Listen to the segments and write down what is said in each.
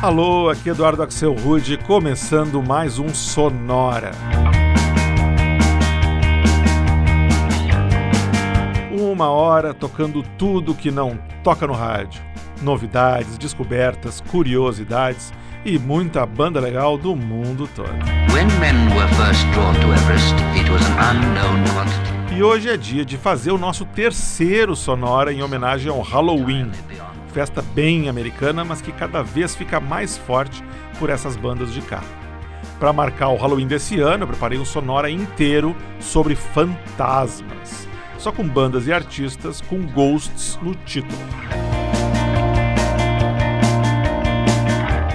Alô, aqui Eduardo Axel Rude, começando mais um Sonora. Uma hora tocando tudo que não toca no rádio. Novidades, descobertas, curiosidades e muita banda legal do mundo todo. E hoje é dia de fazer o nosso terceiro Sonora em homenagem ao Halloween festa bem americana, mas que cada vez fica mais forte por essas bandas de cá. Para marcar o Halloween desse ano, eu preparei um sonora inteiro sobre fantasmas, só com bandas e artistas com ghosts no título.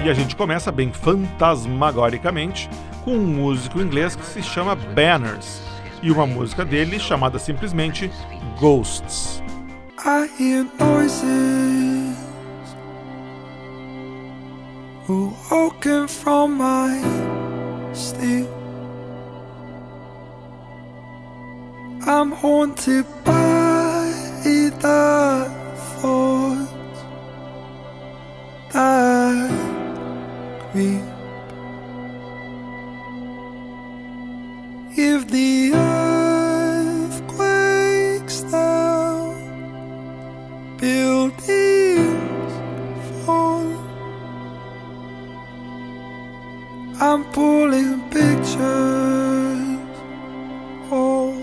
E a gente começa bem fantasmagoricamente com um músico inglês que se chama Banners e uma música dele chamada simplesmente Ghosts. I hear noises Awoken from my sleep. I'm haunted by the thoughts that creep. If the I'm pulling pictures all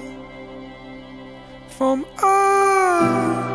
from us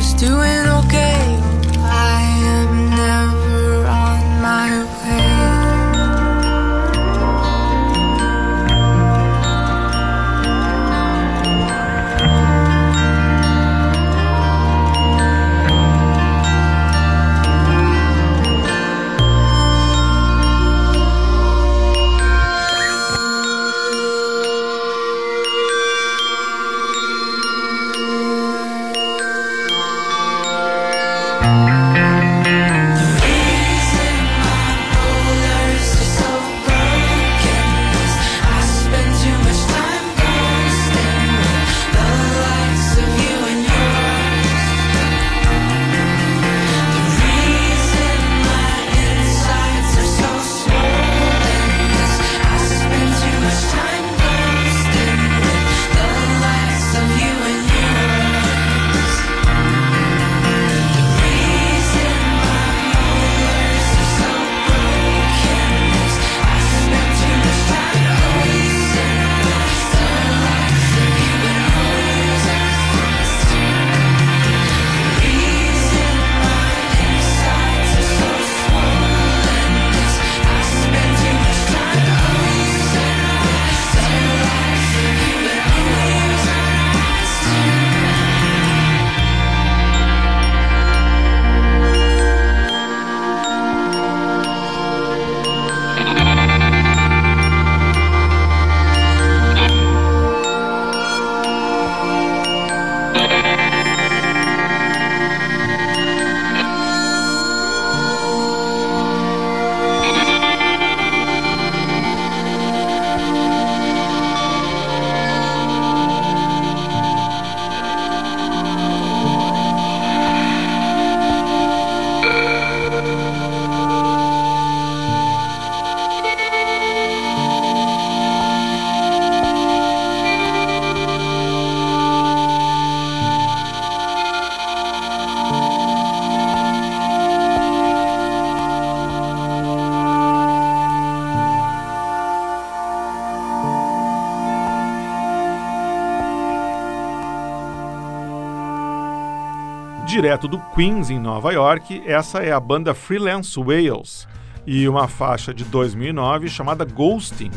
was doing okay. Direto do Queens, em Nova York, essa é a banda Freelance Wales e uma faixa de 2009 chamada Ghosting.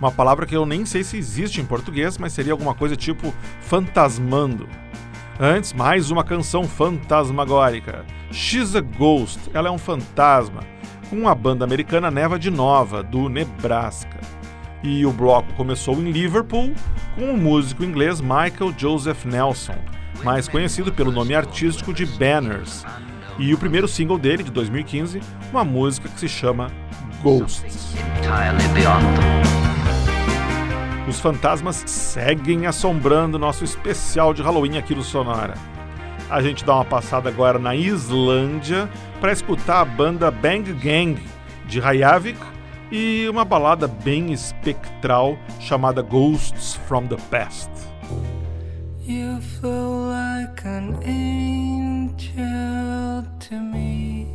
Uma palavra que eu nem sei se existe em português, mas seria alguma coisa tipo fantasmando. Antes, mais uma canção fantasmagórica. She's a Ghost, ela é um fantasma, com a banda americana Neva de Nova, do Nebraska. E o bloco começou em Liverpool com o músico inglês Michael Joseph Nelson, mais conhecido pelo nome artístico de Banners, e o primeiro single dele, de 2015, uma música que se chama Ghosts. Os fantasmas seguem assombrando nosso especial de Halloween aqui no Sonora. A gente dá uma passada agora na Islândia para escutar a banda Bang Gang de Reykjavik e uma balada bem espectral chamada Ghosts from the Past. You flew like an angel to me.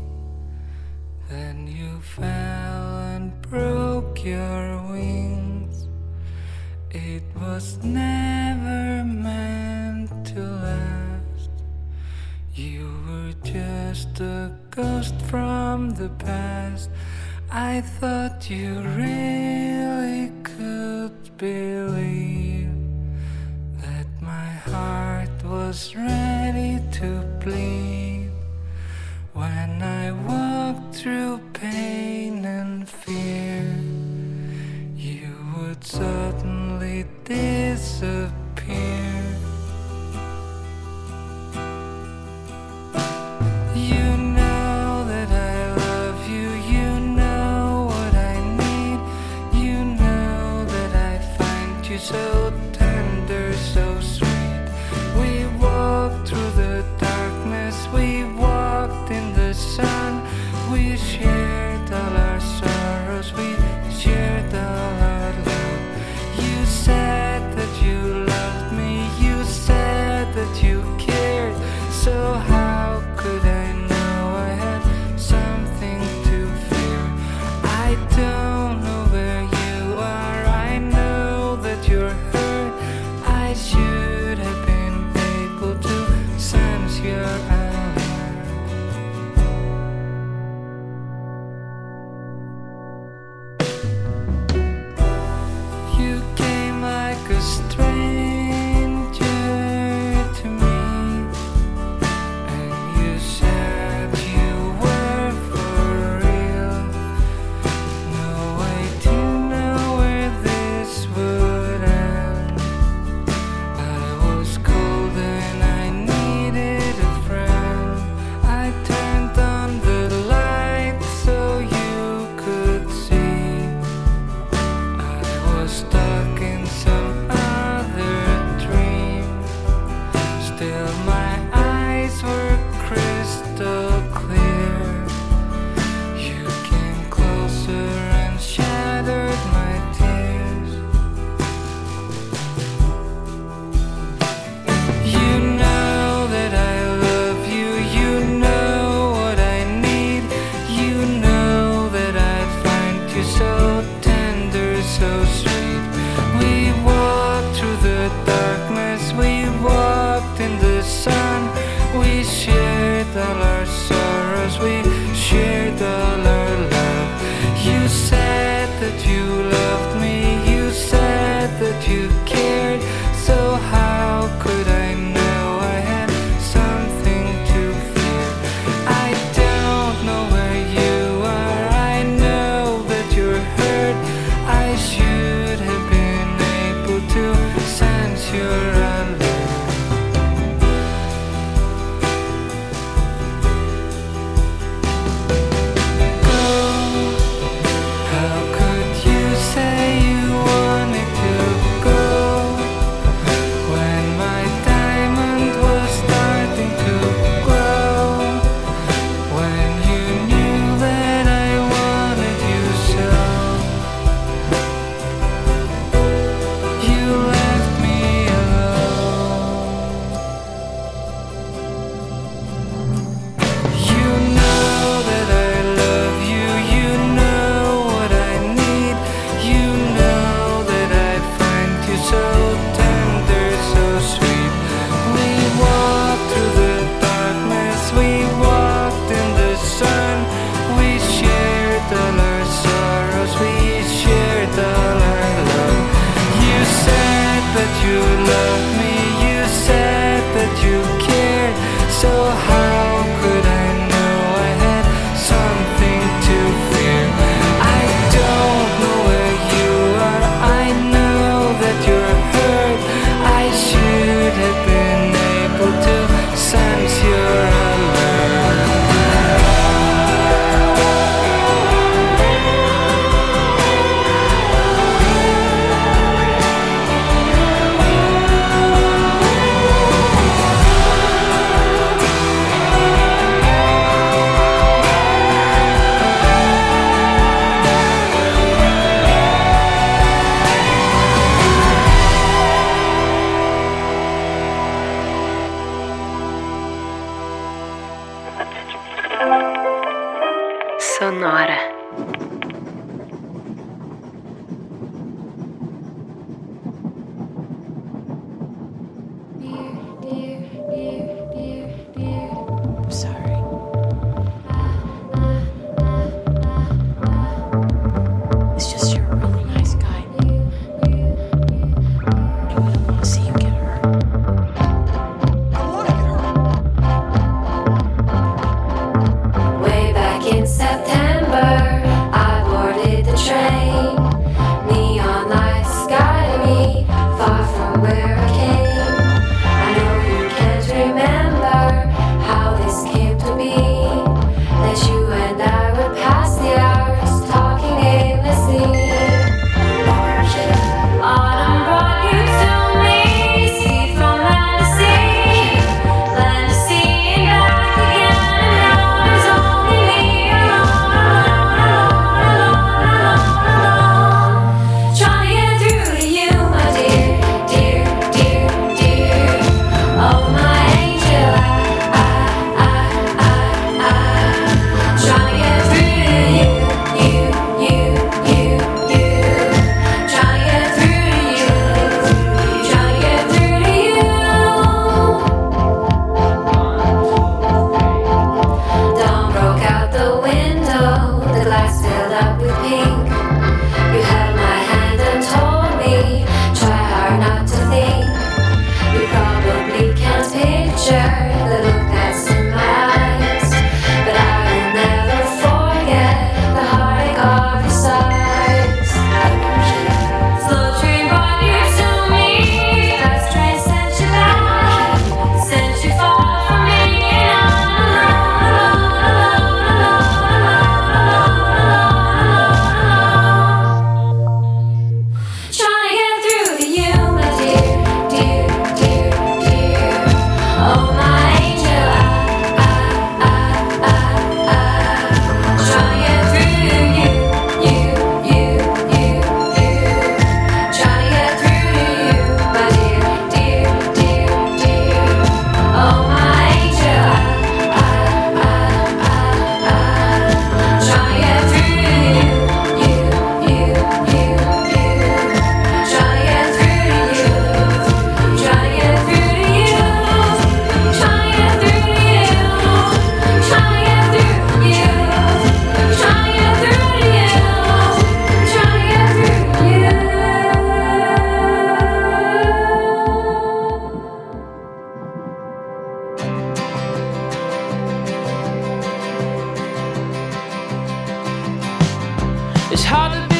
Then you fell and broke your wings. It was never meant to last. You were just a ghost from the past. I thought you really could believe my heart was ready to bleed when I walked through pain and fear. You would suddenly disappear. You It's hard to be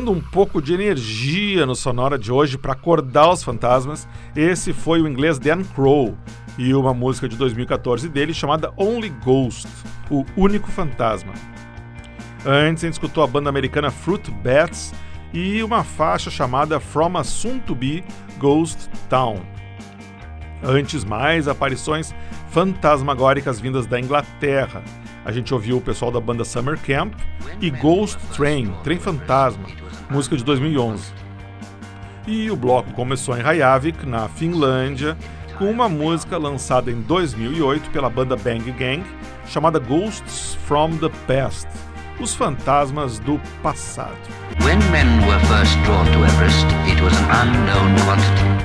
botando um pouco de energia no sonora de hoje para acordar os fantasmas. Esse foi o inglês Dan Crow e uma música de 2014 dele chamada Only Ghost, o único fantasma. Antes a gente escutou a banda americana Fruit Bats e uma faixa chamada From a Soon to Be Ghost Town. Antes mais aparições fantasmagóricas vindas da Inglaterra. A gente ouviu o pessoal da banda Summer Camp e Ghost Train, Trem Fantasma, música de 2011. E o bloco começou em Reykjavik, na Finlândia, com uma música lançada em 2008 pela banda Bang Gang, chamada Ghosts from the Past, os fantasmas do passado. Everest.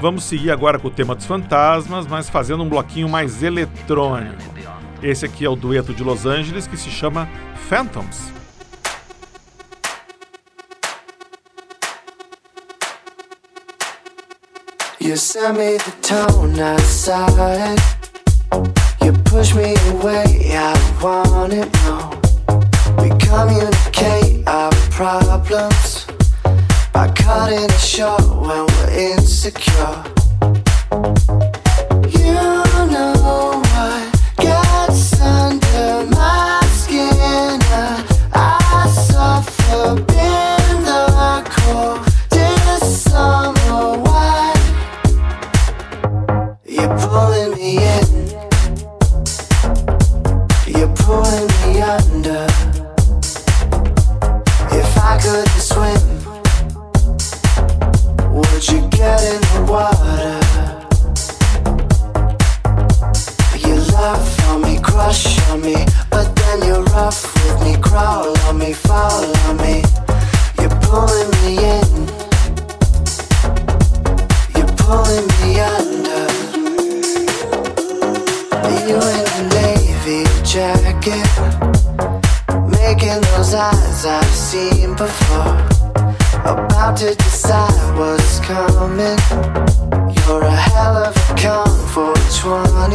Vamos seguir agora com o tema dos fantasmas, mas fazendo um bloquinho mais eletrônico. Esse aqui é o dueto de Los Angeles que se chama Phantoms. You sent me the tone, saw. You push me away, I want it more. We communicate our problems by cutting it short when we're insecure. You know what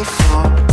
before.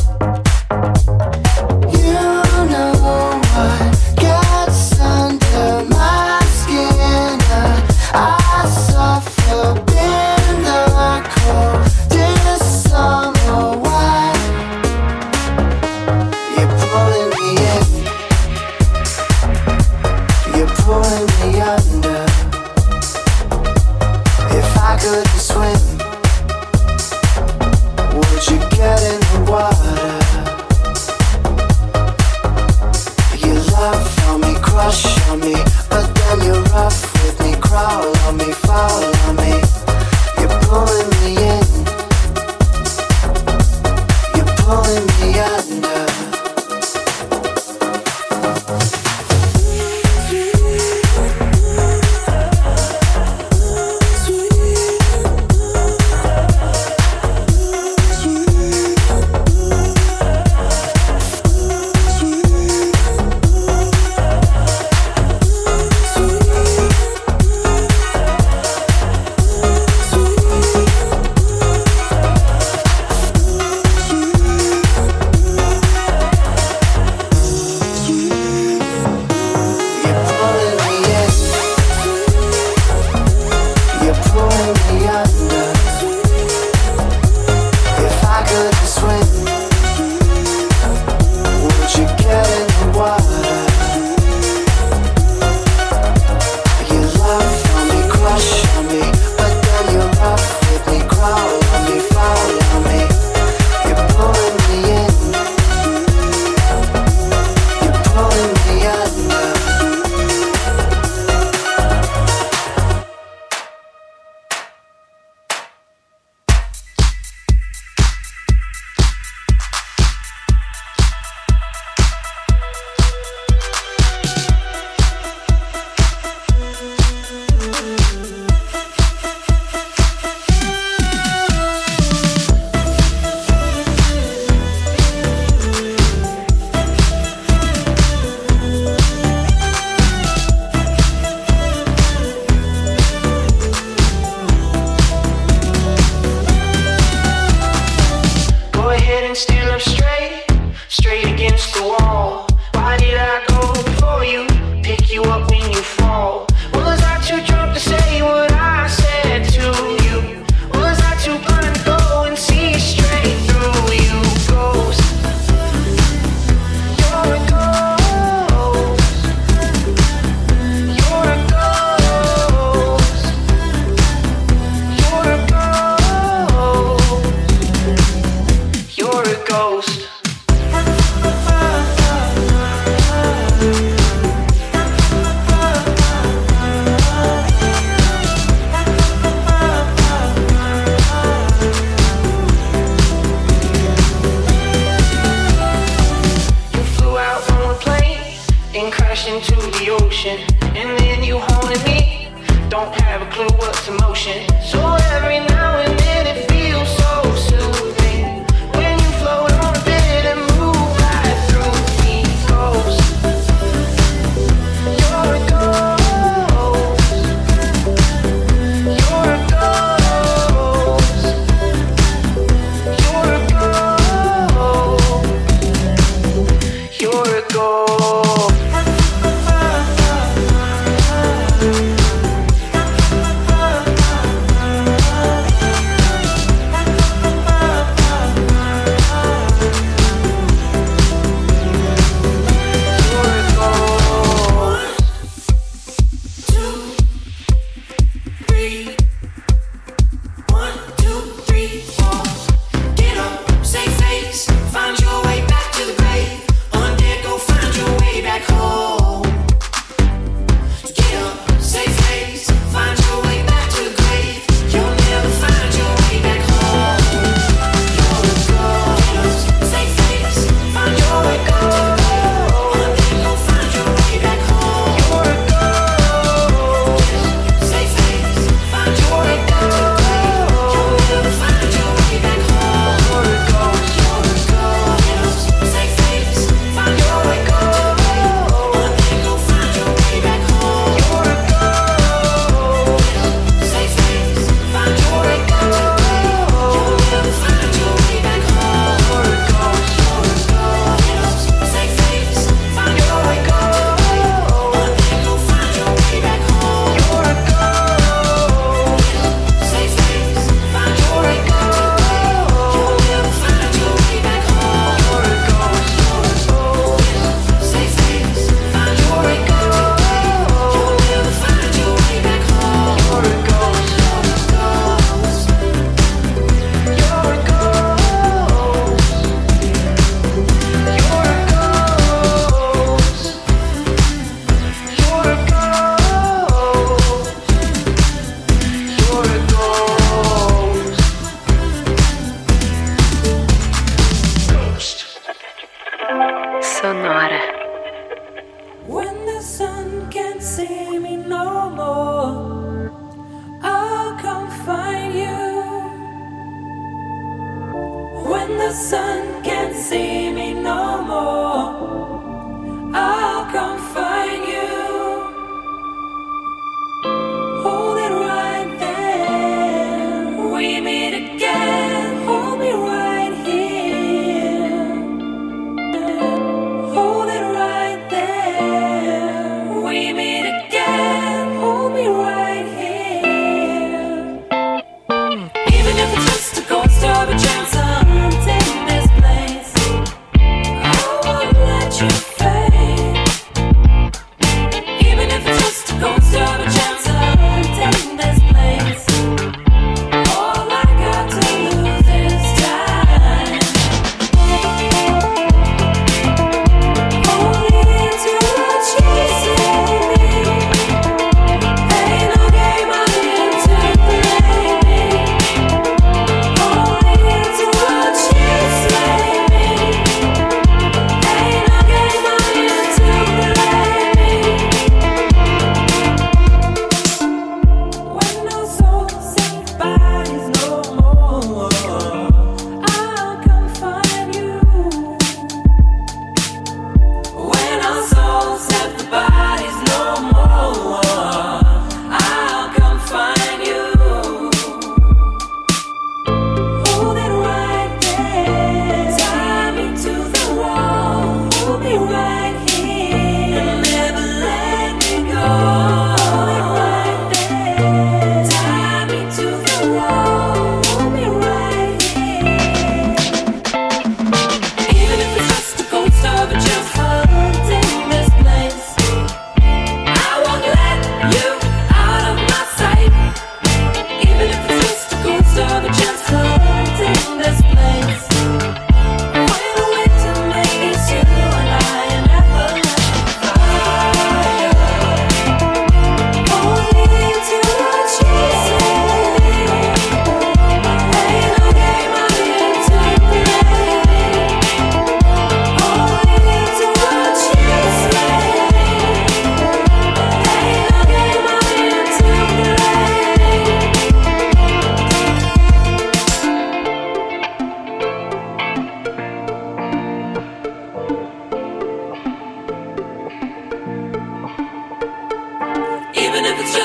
Clue what's emotion. So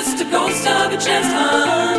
just a ghost of a chance haunting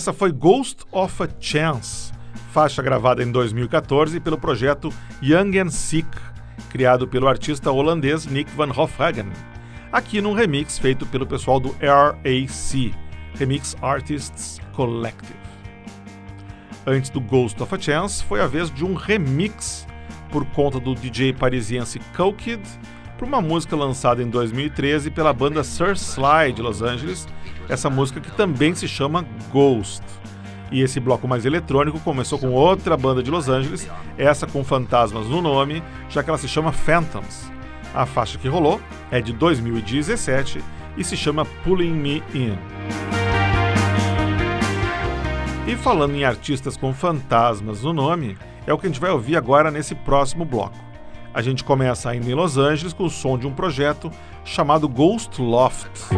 Essa foi Ghost of a Chance, faixa gravada em 2014 pelo projeto Young and Sick, criado pelo artista holandês Nick van Hofhagen, aqui num remix feito pelo pessoal do RAC, Remix Artists Collective. Antes do Ghost of a Chance, foi a vez de um remix por conta do DJ parisiense Cookid para uma música lançada em 2013 pela banda Sir Sly de Los Angeles, essa música que também se chama Ghost. E esse bloco mais eletrônico começou com outra banda de Los Angeles, essa com fantasmas no nome, já que ela se chama Phantoms. A faixa que rolou é de 2017 e se chama Pulling Me In. E falando em artistas com fantasmas no nome, é o que a gente vai ouvir agora nesse próximo bloco. A gente começa ainda em Los Angeles com o som de um projeto chamado Ghost Loft.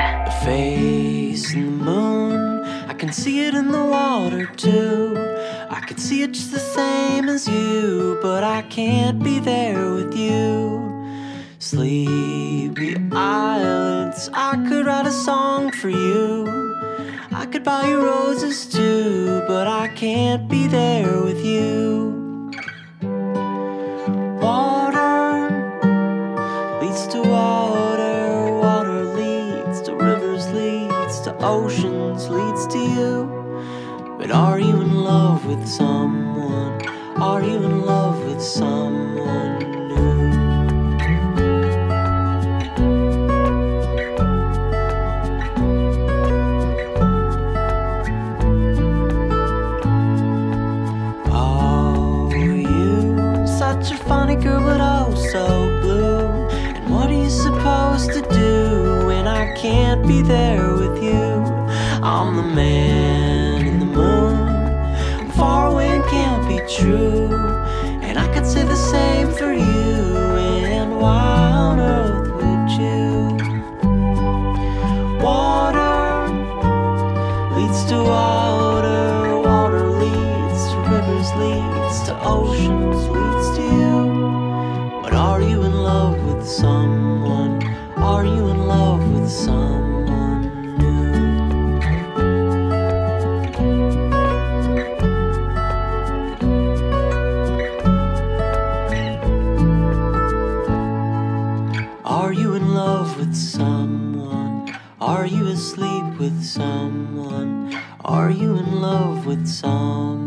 A The face in the moon, I can see it in the water too. I could see it just the same as you, but I can't be there with you. Sleepy islands, I could write a song for you. I could buy you roses too, but I can't be there with you. oceans leads to you. But are you in love with someone? Are you in love with someone new? such a funny girl, but oh so blue. And what are you supposed to do when I can't be there? man in the moon. Far away can't be true. And I could say the same for you. sleep with someone? Are you in love with someone?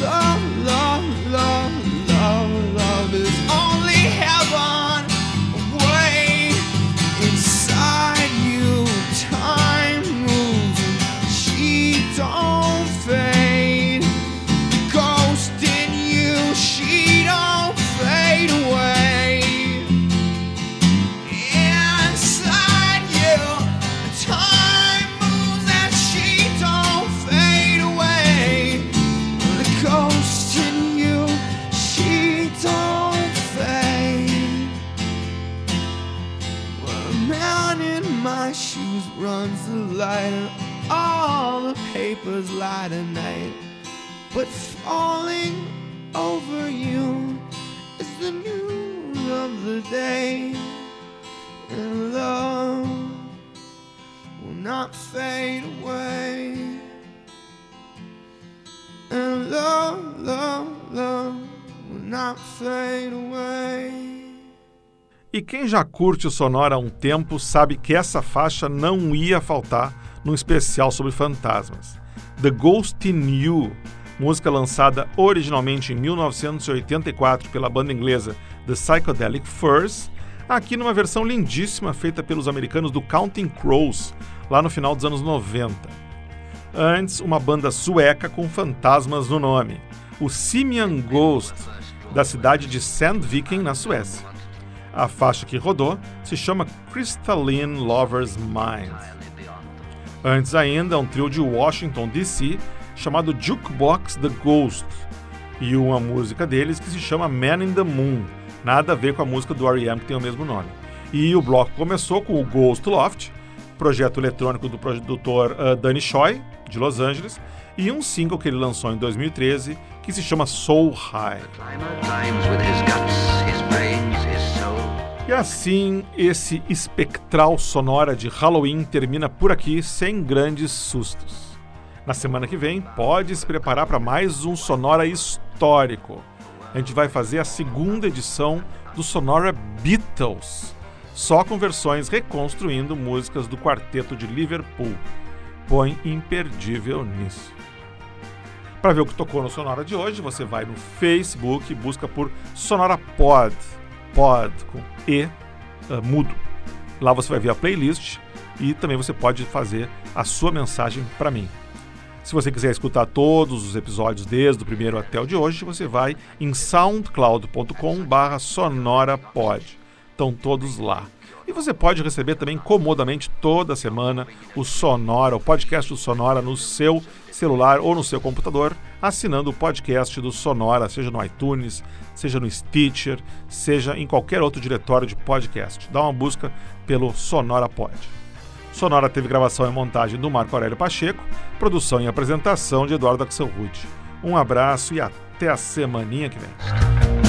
Love, light at night. But falling over you is the news of the day and love will not fade away. And love, love, love will not fade away. E quem já curte o Sonora há um tempo sabe que essa faixa não ia faltar num especial sobre fantasmas. The Ghost in You, música lançada originalmente em 1984 pela banda inglesa The Psychedelic Furs, aqui numa versão lindíssima feita pelos americanos do Counting Crows, lá no final dos anos 90. Antes, uma banda sueca com fantasmas no nome, o Simian Ghost, da cidade de Sandviken, na Suécia. A faixa que rodou se chama Crystalline Lover's Mind. Antes ainda, um trio de Washington DC chamado Jukebox The Ghost e uma música deles que se chama Man in the Moon, nada a ver com a música do R.E.M. que tem o mesmo nome. E o bloco começou com o Ghost Loft, projeto eletrônico do produtor uh, Danny Choi, de Los Angeles, e um single que ele lançou em 2013 que se chama Soul High. E assim, esse espectral sonora de Halloween termina por aqui sem grandes sustos. Na semana que vem, pode se preparar para mais um Sonora histórico. A gente vai fazer a segunda edição do Sonora Beatles, só com versões reconstruindo músicas do quarteto de Liverpool. Põe imperdível nisso. Para ver o que tocou no Sonora de hoje, você vai no Facebook e busca por Sonora Pod, Pod com E uh, mudo. Lá você vai ver a playlist e também você pode fazer a sua mensagem para mim. Se você quiser escutar todos os episódios desde o primeiro até o de hoje, você vai em soundcloud.com/sonorapod. Estão todos lá. E você pode receber também comodamente toda semana o Sonora, o podcast do Sonora no seu celular ou no seu computador, assinando o podcast do Sonora, seja no iTunes, seja no Stitcher, seja em qualquer outro diretório de podcast. Dá uma busca pelo Sonora Pod. Sonora teve gravação e montagem do Marco Aurélio Pacheco, produção e apresentação de Eduardo Axelrod. Um abraço e até a semaninha que vem.